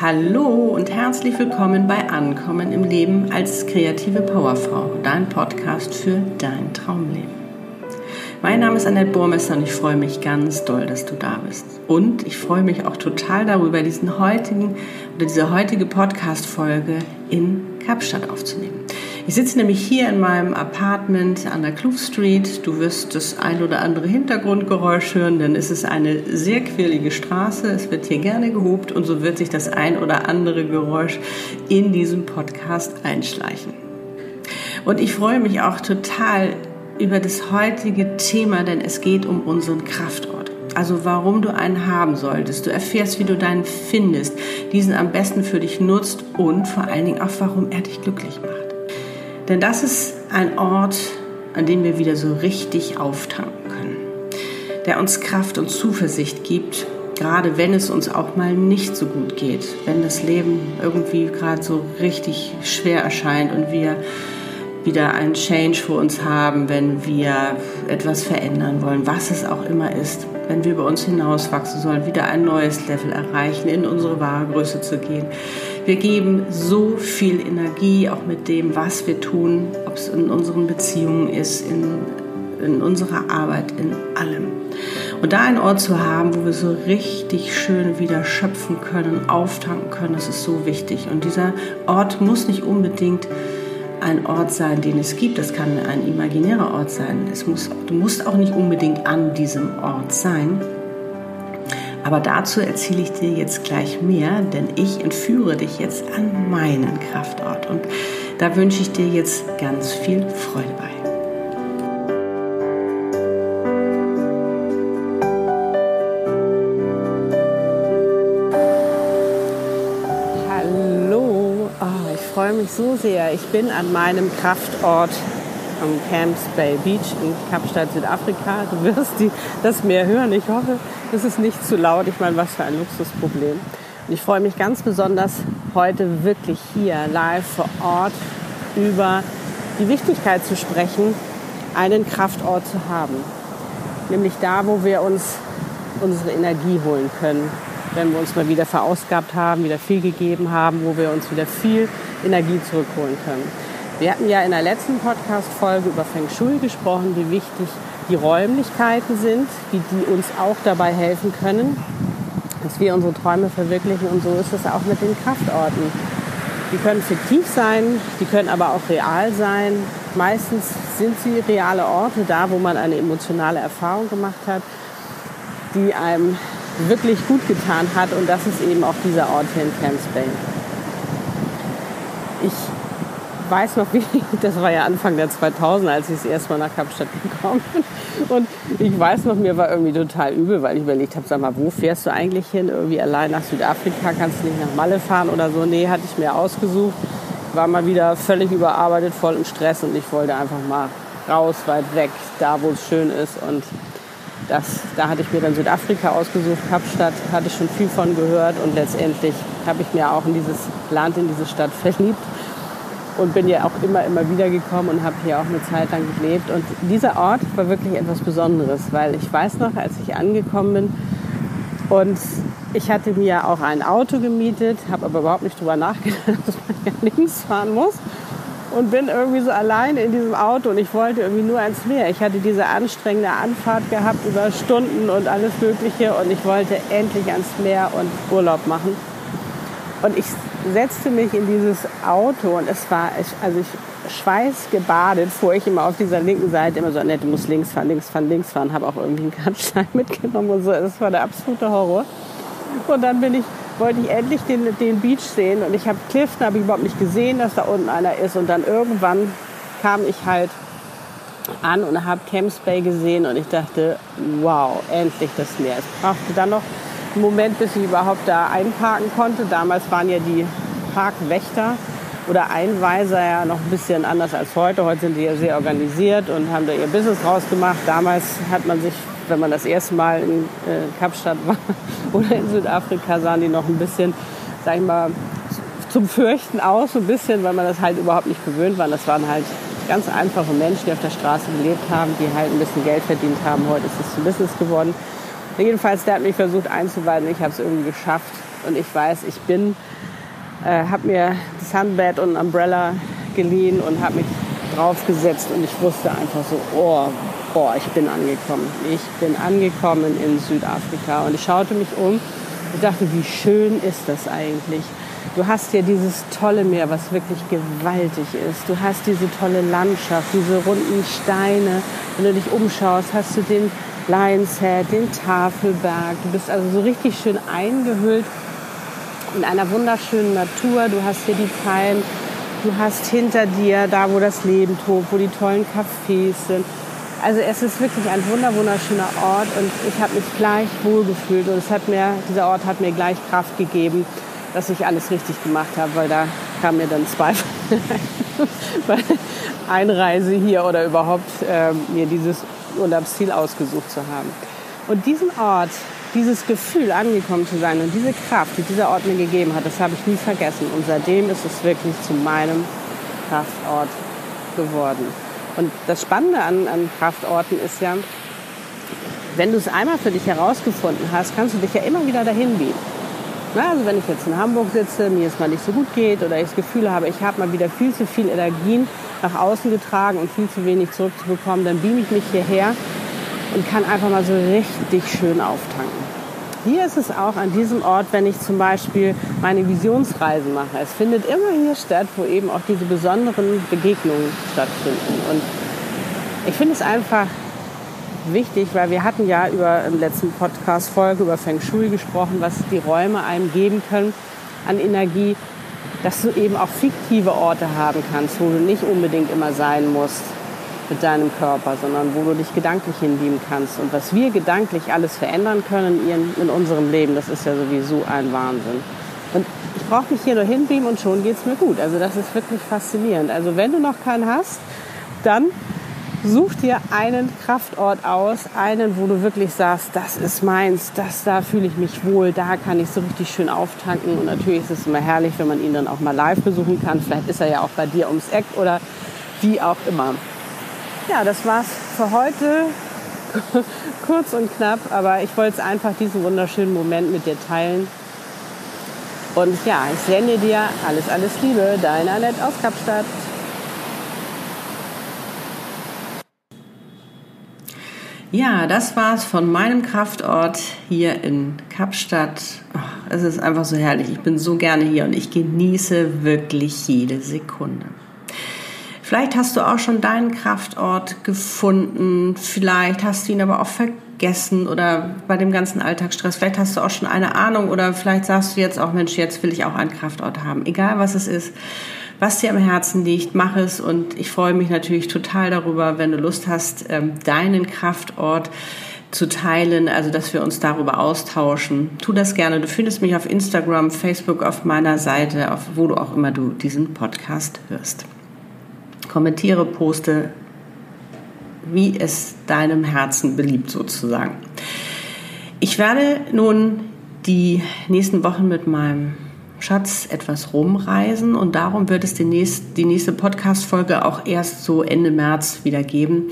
Hallo und herzlich willkommen bei Ankommen im Leben als kreative Powerfrau, dein Podcast für dein Traumleben. Mein Name ist Annette Burmesser und ich freue mich ganz doll, dass du da bist. Und ich freue mich auch total darüber, diesen heutigen oder diese heutige Podcast-Folge in Kapstadt aufzunehmen. Ich sitze nämlich hier in meinem Apartment an der Kloof Street. Du wirst das ein oder andere Hintergrundgeräusch hören, denn es ist eine sehr quirlige Straße. Es wird hier gerne gehobt und so wird sich das ein oder andere Geräusch in diesem Podcast einschleichen. Und ich freue mich auch total über das heutige Thema, denn es geht um unseren Kraftort. Also warum du einen haben solltest. Du erfährst, wie du deinen findest, diesen am besten für dich nutzt und vor allen Dingen auch, warum er dich glücklich macht. Denn das ist ein Ort, an dem wir wieder so richtig auftanken können, der uns Kraft und Zuversicht gibt, gerade wenn es uns auch mal nicht so gut geht, wenn das Leben irgendwie gerade so richtig schwer erscheint und wir wieder einen Change vor uns haben, wenn wir etwas verändern wollen, was es auch immer ist, wenn wir über uns hinauswachsen sollen, wieder ein neues Level erreichen, in unsere wahre Größe zu gehen. Wir geben so viel Energie auch mit dem, was wir tun, ob es in unseren Beziehungen ist, in, in unserer Arbeit, in allem. Und da einen Ort zu haben, wo wir so richtig schön wieder schöpfen können, auftanken können, das ist so wichtig. Und dieser Ort muss nicht unbedingt ein Ort sein, den es gibt. Das kann ein imaginärer Ort sein. Es muss, du musst auch nicht unbedingt an diesem Ort sein. Aber dazu erzähle ich dir jetzt gleich mehr, denn ich entführe dich jetzt an meinen Kraftort. Und da wünsche ich dir jetzt ganz viel mich so sehr. Ich bin an meinem Kraftort am Camps Bay Beach in Kapstadt, Südafrika. Du wirst die, das Meer hören. Ich hoffe, es ist nicht zu laut. Ich meine, was für ein Luxusproblem. Und ich freue mich ganz besonders, heute wirklich hier live vor Ort über die Wichtigkeit zu sprechen, einen Kraftort zu haben. Nämlich da, wo wir uns unsere Energie holen können. Wenn wir uns mal wieder verausgabt haben, wieder viel gegeben haben, wo wir uns wieder viel Energie zurückholen können. Wir hatten ja in der letzten Podcast-Folge über Feng Shui gesprochen, wie wichtig die Räumlichkeiten sind, wie die uns auch dabei helfen können, dass wir unsere Träume verwirklichen. Und so ist es auch mit den Kraftorten. Die können fiktiv sein, die können aber auch real sein. Meistens sind sie reale Orte, da wo man eine emotionale Erfahrung gemacht hat, die einem wirklich gut getan hat. Und das ist eben auch dieser Ort hier in Camps Bay. Ich weiß noch, wie, das war ja Anfang der 2000, als ich das erste Mal nach Kapstadt gekommen bin. Und ich weiß noch, mir war irgendwie total übel, weil ich überlegt habe, sag mal, wo fährst du eigentlich hin? Irgendwie allein nach Südafrika, kannst du nicht nach Malle fahren oder so? Nee, hatte ich mir ausgesucht. War mal wieder völlig überarbeitet, voll im Stress und ich wollte einfach mal raus, weit weg, da wo es schön ist. Und das, da hatte ich mir dann Südafrika ausgesucht, Kapstadt, hatte ich schon viel von gehört und letztendlich habe ich mir auch in dieses Land, in diese Stadt verliebt und bin ja auch immer, immer wieder gekommen und habe hier auch eine Zeit lang gelebt. Und dieser Ort war wirklich etwas Besonderes, weil ich weiß noch, als ich angekommen bin und ich hatte mir auch ein Auto gemietet, habe aber überhaupt nicht drüber nachgedacht, dass man ja links fahren muss und bin irgendwie so allein in diesem Auto und ich wollte irgendwie nur ans Meer. Ich hatte diese anstrengende Anfahrt gehabt über Stunden und alles Mögliche und ich wollte endlich ans Meer und Urlaub machen. Und ich setzte mich in dieses Auto und es war, also ich schweißgebadet, fuhr ich immer auf dieser linken Seite immer so, nett, du musst links fahren, links fahren, links fahren, habe auch irgendwie einen Kannstein mitgenommen und so. Das war der absolute Horror. Und dann bin ich, wollte ich endlich den, den Beach sehen und ich habe Clifton, habe ich überhaupt nicht gesehen, dass da unten einer ist und dann irgendwann kam ich halt an und habe Camps Bay gesehen und ich dachte, wow, endlich das Meer. Es brauchte dann noch Moment, bis ich überhaupt da einparken konnte. Damals waren ja die Parkwächter oder Einweiser ja noch ein bisschen anders als heute. Heute sind die ja sehr organisiert und haben da ihr Business draus gemacht. Damals hat man sich, wenn man das erste Mal in äh, Kapstadt war oder in Südafrika, sahen die noch ein bisschen, sag ich mal, zum Fürchten aus, so ein bisschen, weil man das halt überhaupt nicht gewöhnt war. Das waren halt ganz einfache Menschen, die auf der Straße gelebt haben, die halt ein bisschen Geld verdient haben. Heute ist es zum Business geworden. Jedenfalls, der hat mich versucht einzuweisen. Ich habe es irgendwie geschafft. Und ich weiß, ich bin, äh, habe mir das Handbed und Umbrella geliehen und habe mich draufgesetzt und ich wusste einfach so, oh, boah, ich bin angekommen. Ich bin angekommen in Südafrika und ich schaute mich um und dachte, wie schön ist das eigentlich? Du hast ja dieses tolle Meer, was wirklich gewaltig ist. Du hast diese tolle Landschaft, diese runden Steine. Wenn du dich umschaust, hast du den Lions Head, den Tafelberg. Du bist also so richtig schön eingehüllt in einer wunderschönen Natur. Du hast hier die Palmen, du hast hinter dir da, wo das Leben tobt, wo die tollen Cafés sind. Also es ist wirklich ein wunder wunderschöner Ort und ich habe mich gleich wohlgefühlt und es hat mir, dieser Ort hat mir gleich Kraft gegeben, dass ich alles richtig gemacht habe, weil da kam mir dann Zweifel bei Einreise hier oder überhaupt äh, mir dieses Urlaubsziel ausgesucht zu haben. Und diesen Ort, dieses Gefühl, angekommen zu sein und diese Kraft, die dieser Ort mir gegeben hat, das habe ich nie vergessen. Und seitdem ist es wirklich zu meinem Kraftort geworden. Und das Spannende an, an Kraftorten ist ja, wenn du es einmal für dich herausgefunden hast, kannst du dich ja immer wieder dahin biegen. Na, also wenn ich jetzt in Hamburg sitze, mir es mal nicht so gut geht oder ich das Gefühl habe, ich habe mal wieder viel zu viel Energien nach außen getragen und viel zu wenig zurückzubekommen, dann beame ich mich hierher und kann einfach mal so richtig schön auftanken. Hier ist es auch an diesem Ort, wenn ich zum Beispiel meine Visionsreisen mache. Es findet immer hier statt, wo eben auch diese besonderen Begegnungen stattfinden. Und ich finde es einfach wichtig, weil wir hatten ja über im letzten Podcast Folge über Feng Shui gesprochen, was die Räume einem geben können an Energie, dass du eben auch fiktive Orte haben kannst, wo du nicht unbedingt immer sein musst mit deinem Körper, sondern wo du dich gedanklich hinbeamen kannst. Und was wir gedanklich alles verändern können in, unserem Leben, das ist ja sowieso ein Wahnsinn. Und ich brauche mich hier nur hinbeamen und schon geht es mir gut. Also das ist wirklich faszinierend. Also wenn du noch keinen hast, dann such dir einen Kraftort aus, einen, wo du wirklich sagst, das ist meins, das, da fühle ich mich wohl, da kann ich so richtig schön auftanken. Und natürlich ist es immer herrlich, wenn man ihn dann auch mal live besuchen kann. Vielleicht ist er ja auch bei dir ums Eck oder wie auch immer. Ja, das war's für heute. Kurz und knapp, aber ich wollte einfach diesen wunderschönen Moment mit dir teilen. Und ja, ich sende dir alles, alles Liebe. Deine Annette aus Kapstadt. Ja, das war's von meinem Kraftort hier in Kapstadt. Oh, es ist einfach so herrlich. Ich bin so gerne hier und ich genieße wirklich jede Sekunde. Vielleicht hast du auch schon deinen Kraftort gefunden, vielleicht hast du ihn aber auch vergessen oder bei dem ganzen Alltagsstress, vielleicht hast du auch schon eine Ahnung oder vielleicht sagst du jetzt auch, Mensch, jetzt will ich auch einen Kraftort haben. Egal was es ist, was dir am Herzen liegt, mach es und ich freue mich natürlich total darüber, wenn du Lust hast, ähm, deinen Kraftort zu teilen, also dass wir uns darüber austauschen. Tu das gerne. Du findest mich auf Instagram, Facebook, auf meiner Seite, auf wo du auch immer du diesen Podcast hörst kommentiere, poste, wie es deinem Herzen beliebt sozusagen. Ich werde nun die nächsten Wochen mit meinem Schatz etwas rumreisen und darum wird es die nächste, Podcast-Folge auch erst so Ende März wieder geben.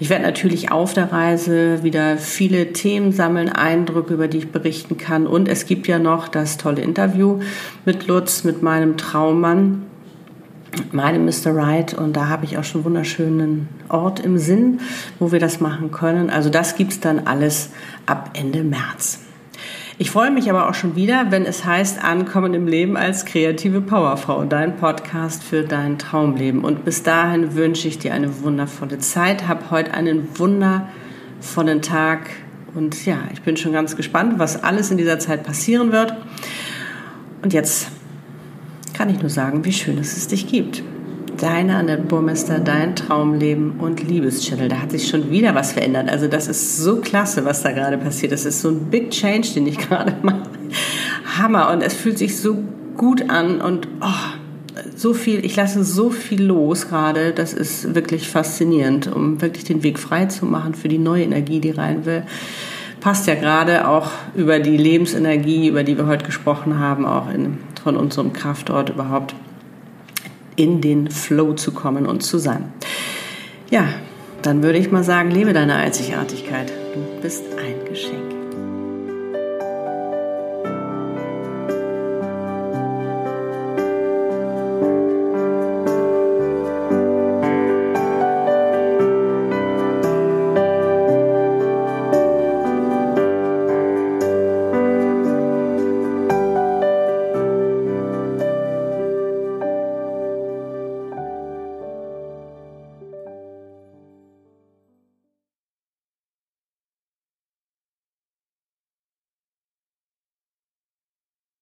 Ich werde natürlich auf der Reise wieder viele Themen sammeln, Eindrücke, über die ich berichten kann. Und es gibt ja noch das tolle Interview mit Lutz, mit meinem Traummann meinem Mr. Right und da habe ich auch schon einen wunderschönen Ort im Sinn, wo wir das machen können. Also das gibt es dann alles ab Ende März. Ich freue mich aber auch schon wieder, wenn es heißt Ankommen im Leben als kreative Powerfrau, dein Podcast für dein Traumleben. Und bis dahin wünsche ich dir eine wundervolle Zeit. Hab heute einen wundervollen Tag und ja, ich bin schon ganz gespannt, was alles in dieser Zeit passieren wird. Und jetzt kann ich nur sagen, wie schön dass es dich gibt. Deine Annette Burmester, dein Traumleben und Liebeschannel. Da hat sich schon wieder was verändert. Also das ist so klasse, was da gerade passiert. Das ist so ein Big Change, den ich gerade mache. Hammer. Und es fühlt sich so gut an und oh, so viel, ich lasse so viel los gerade. Das ist wirklich faszinierend, um wirklich den Weg frei zu machen für die neue Energie, die rein will passt ja gerade auch über die Lebensenergie, über die wir heute gesprochen haben, auch in von unserem Kraftort überhaupt in den Flow zu kommen und zu sein. Ja, dann würde ich mal sagen, lebe deine Einzigartigkeit. Du bist ein Geschenk.